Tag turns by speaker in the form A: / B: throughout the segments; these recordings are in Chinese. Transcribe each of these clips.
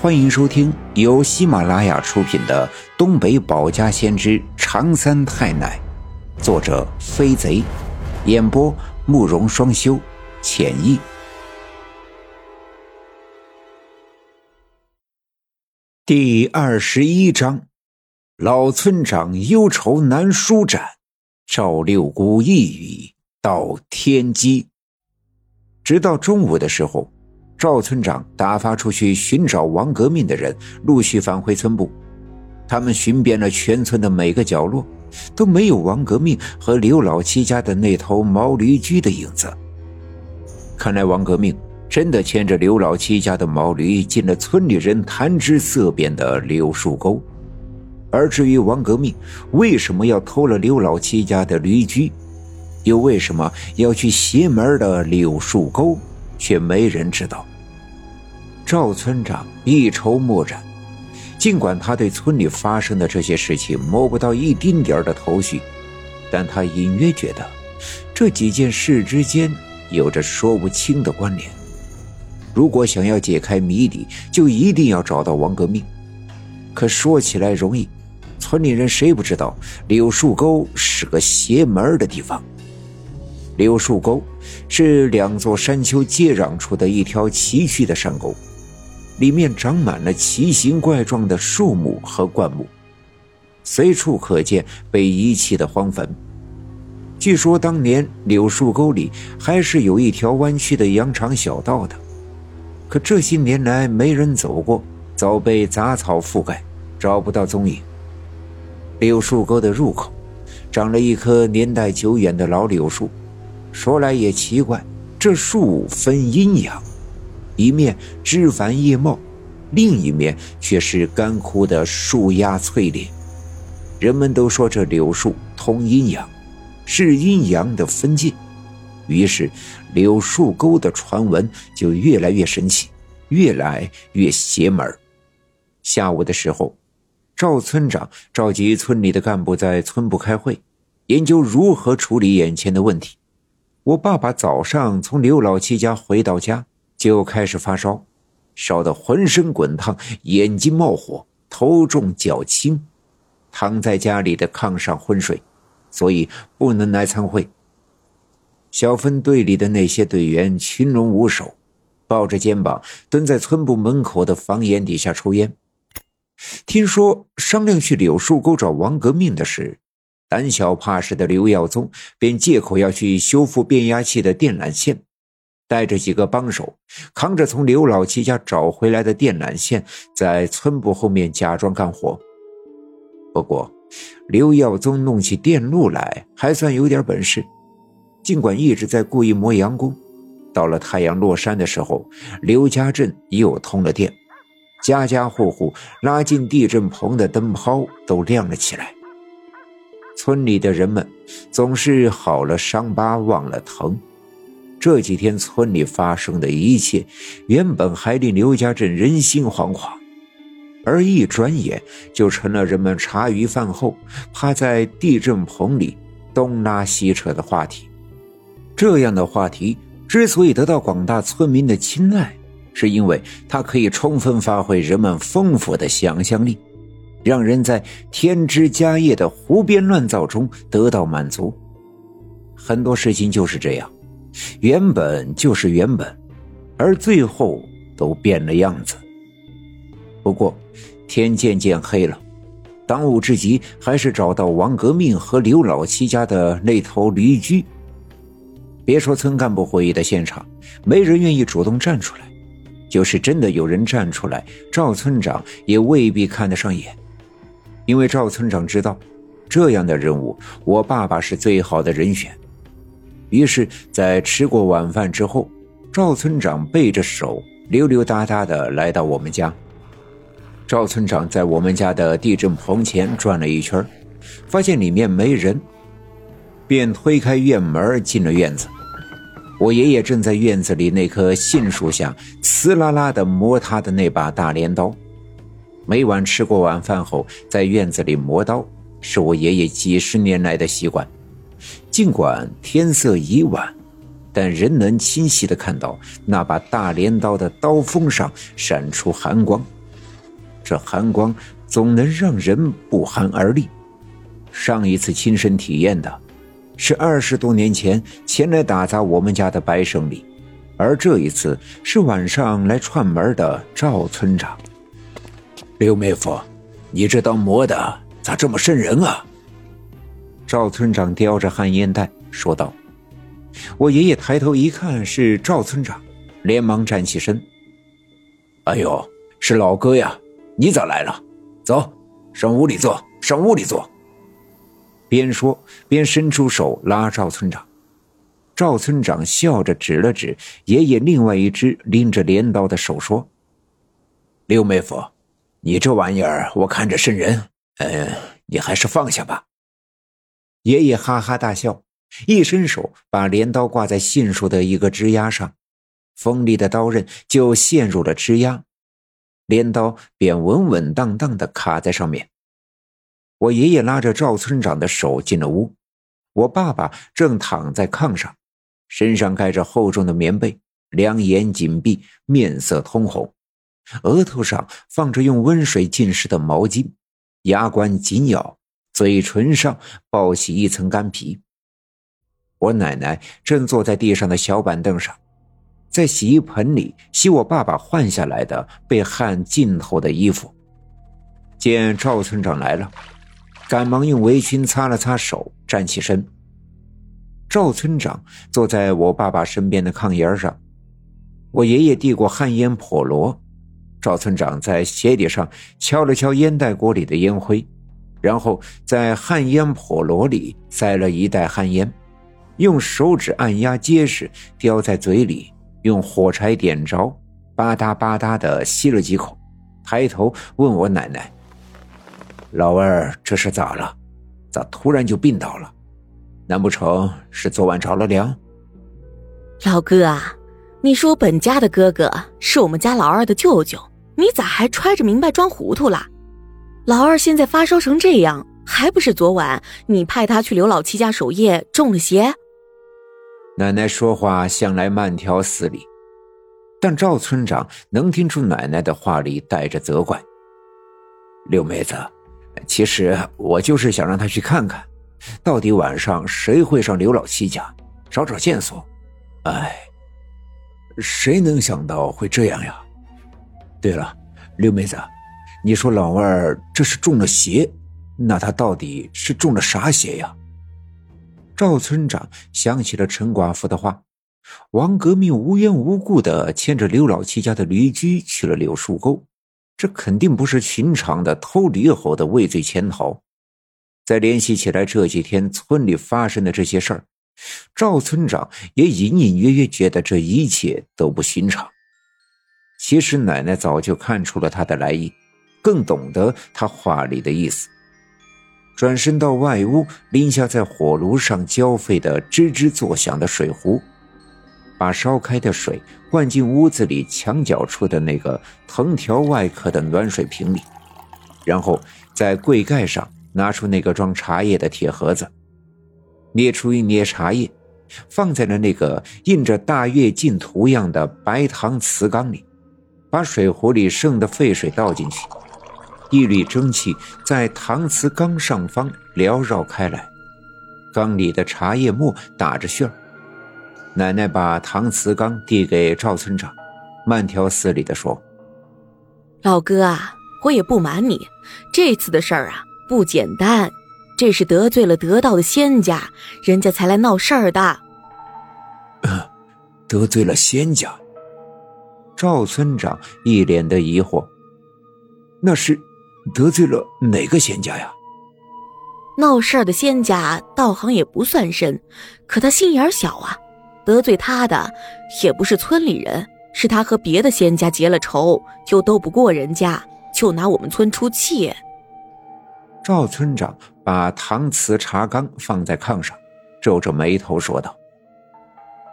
A: 欢迎收听由喜马拉雅出品的《东北保家先知长三太奶》，作者飞贼，演播慕容双修，浅意。第二十一章，老村长忧愁难舒展，赵六姑一语到天机。直到中午的时候。赵村长打发出去寻找王革命的人陆续返回村部，他们寻遍了全村的每个角落，都没有王革命和刘老七家的那头毛驴驹的影子。看来王革命真的牵着刘老七家的毛驴进了村里人谈之色变的柳树沟。而至于王革命为什么要偷了刘老七家的驴驹，又为什么要去邪门的柳树沟？却没人知道。赵村长一筹莫展，尽管他对村里发生的这些事情摸不到一丁点的头绪，但他隐约觉得这几件事之间有着说不清的关联。如果想要解开谜底，就一定要找到王革命。可说起来容易，村里人谁不知道柳树沟是个邪门的地方？柳树沟是两座山丘接壤处的一条崎岖的山沟，里面长满了奇形怪状的树木和灌木，随处可见被遗弃的荒坟。据说当年柳树沟里还是有一条弯曲的羊肠小道的，可这些年来没人走过，早被杂草覆盖，找不到踪影。柳树沟的入口，长了一棵年代久远的老柳树。说来也奇怪，这树分阴阳，一面枝繁叶茂，另一面却是干枯的树丫翠裂。人们都说这柳树通阴阳，是阴阳的分界，于是柳树沟的传闻就越来越神奇，越来越邪门。下午的时候，赵村长召集村里的干部在村部开会，研究如何处理眼前的问题。我爸爸早上从刘老七家回到家，就开始发烧，烧得浑身滚烫，眼睛冒火，头重脚轻，躺在家里的炕上昏睡，所以不能来参会。小分队里的那些队员群龙无首，抱着肩膀蹲在村部门口的房檐底下抽烟。听说商量去柳树沟找王革命的事。胆小怕事的刘耀宗便借口要去修复变压器的电缆线，带着几个帮手，扛着从刘老七家找回来的电缆线，在村部后面假装干活。不过，刘耀宗弄起电路来还算有点本事，尽管一直在故意磨洋工，到了太阳落山的时候，刘家镇又通了电，家家户户拉进地震棚的灯泡都亮了起来。村里的人们总是好了伤疤忘了疼。这几天村里发生的一切，原本还令刘家镇人心惶惶，而一转眼就成了人们茶余饭后趴在地震棚里东拉西扯的话题。这样的话题之所以得到广大村民的青睐，是因为它可以充分发挥人们丰富的想象力。让人在添枝加叶的胡编乱造中得到满足。很多事情就是这样，原本就是原本，而最后都变了样子。不过，天渐渐黑了，当务之急还是找到王革命和刘老七家的那头驴驹。别说村干部会议的现场，没人愿意主动站出来；就是真的有人站出来，赵村长也未必看得上眼。因为赵村长知道，这样的任务，我爸爸是最好的人选。于是，在吃过晚饭之后，赵村长背着手，溜溜达达的来到我们家。赵村长在我们家的地震棚前转了一圈，发现里面没人，便推开院门进了院子。我爷爷正在院子里那棵杏树下，呲啦啦的磨他的那把大镰刀。每晚吃过晚饭后，在院子里磨刀，是我爷爷几十年来的习惯。尽管天色已晚，但仍能清晰的看到那把大镰刀的刀锋上闪出寒光，这寒光总能让人不寒而栗。上一次亲身体验的，是二十多年前前来打杂我们家的白胜利，而这一次是晚上来串门的赵村长。
B: 刘妹夫，你这刀磨的咋这么瘆人啊？
A: 赵村长叼着旱烟袋说道。我爷爷抬头一看是赵村长，连忙站起身。
B: 哎呦，是老哥呀，你咋来了？走上屋里坐，上屋里坐。
A: 边说边伸出手拉赵村长，赵村长笑着指了指爷爷另外一只拎着镰刀的手，说：“
B: 刘妹夫，你这玩意儿我看着瘆人，嗯，你还是放下吧。”
A: 爷爷哈哈大笑，一伸手把镰刀挂在杏树的一个枝丫上，锋利的刀刃就陷入了枝丫，镰刀便稳稳当当的卡在上面。我爷爷拉着赵村长的手进了屋，我爸爸正躺在炕上，身上盖着厚重的棉被，两眼紧闭，面色通红，额头上放着用温水浸湿的毛巾，牙关紧咬，嘴唇上包起一层干皮。我奶奶正坐在地上的小板凳上，在洗衣盆里洗我爸爸换下来的被汗浸透的衣服。见赵村长来了。赶忙用围裙擦了擦手，站起身。赵村长坐在我爸爸身边的炕沿上，我爷爷递过旱烟笸箩，赵村长在鞋底上敲了敲烟袋锅里的烟灰，然后在旱烟笸箩里塞了一袋旱烟，用手指按压结实，叼在嘴里，用火柴点着，吧嗒吧嗒的吸了几口，抬头问我奶奶。老二这是咋了？咋突然就病倒了？难不成是昨晚着了凉？
C: 老哥啊，你说本家的哥哥是我们家老二的舅舅，你咋还揣着明白装糊涂了？老二现在发烧成这样，还不是昨晚你派他去刘老七家守夜中了邪？
A: 奶奶说话向来慢条斯理，但赵村长能听出奶奶的话里带着责怪。
B: 六妹子。其实我就是想让他去看看，到底晚上谁会上刘老七家，找找线索。哎，谁能想到会这样呀？对了，六妹子，你说老二这是中了邪，那他到底是中了啥邪呀？
A: 赵村长想起了陈寡妇的话，王革命无缘无故的牵着刘老七家的驴驹去了柳树沟。这肯定不是寻常的偷驴后的畏罪潜逃。再联系起来这几天村里发生的这些事儿，赵村长也隐隐约约觉得这一切都不寻常。其实奶奶早就看出了他的来意，更懂得他话里的意思。转身到外屋，拎下在火炉上浇沸的吱吱作响的水壶。把烧开的水灌进屋子里墙角处的那个藤条外壳的暖水瓶里，然后在柜盖上拿出那个装茶叶的铁盒子，捏出一捏茶叶，放在了那个印着大跃进图样的白搪瓷缸里，把水壶里剩的沸水倒进去，一缕蒸汽在搪瓷缸上方缭绕开来，缸里的茶叶沫打着旋儿。奶奶把搪瓷缸递给赵村长，慢条斯理地说：“
C: 老哥啊，我也不瞒你，这次的事儿啊不简单，这是得罪了得道的仙家，人家才来闹事儿的。
B: 得罪了仙家？”
A: 赵村长一脸的疑惑：“
B: 那是得罪了哪个仙家呀？”
C: 闹事儿的仙家道行也不算深，可他心眼小啊。得罪他的也不是村里人，是他和别的仙家结了仇，又斗不过人家，就拿我们村出气。
A: 赵村长把搪瓷茶缸放在炕上，皱着眉头说道：“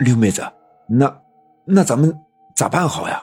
B: 刘妹子，那那咱们咋办好呀？”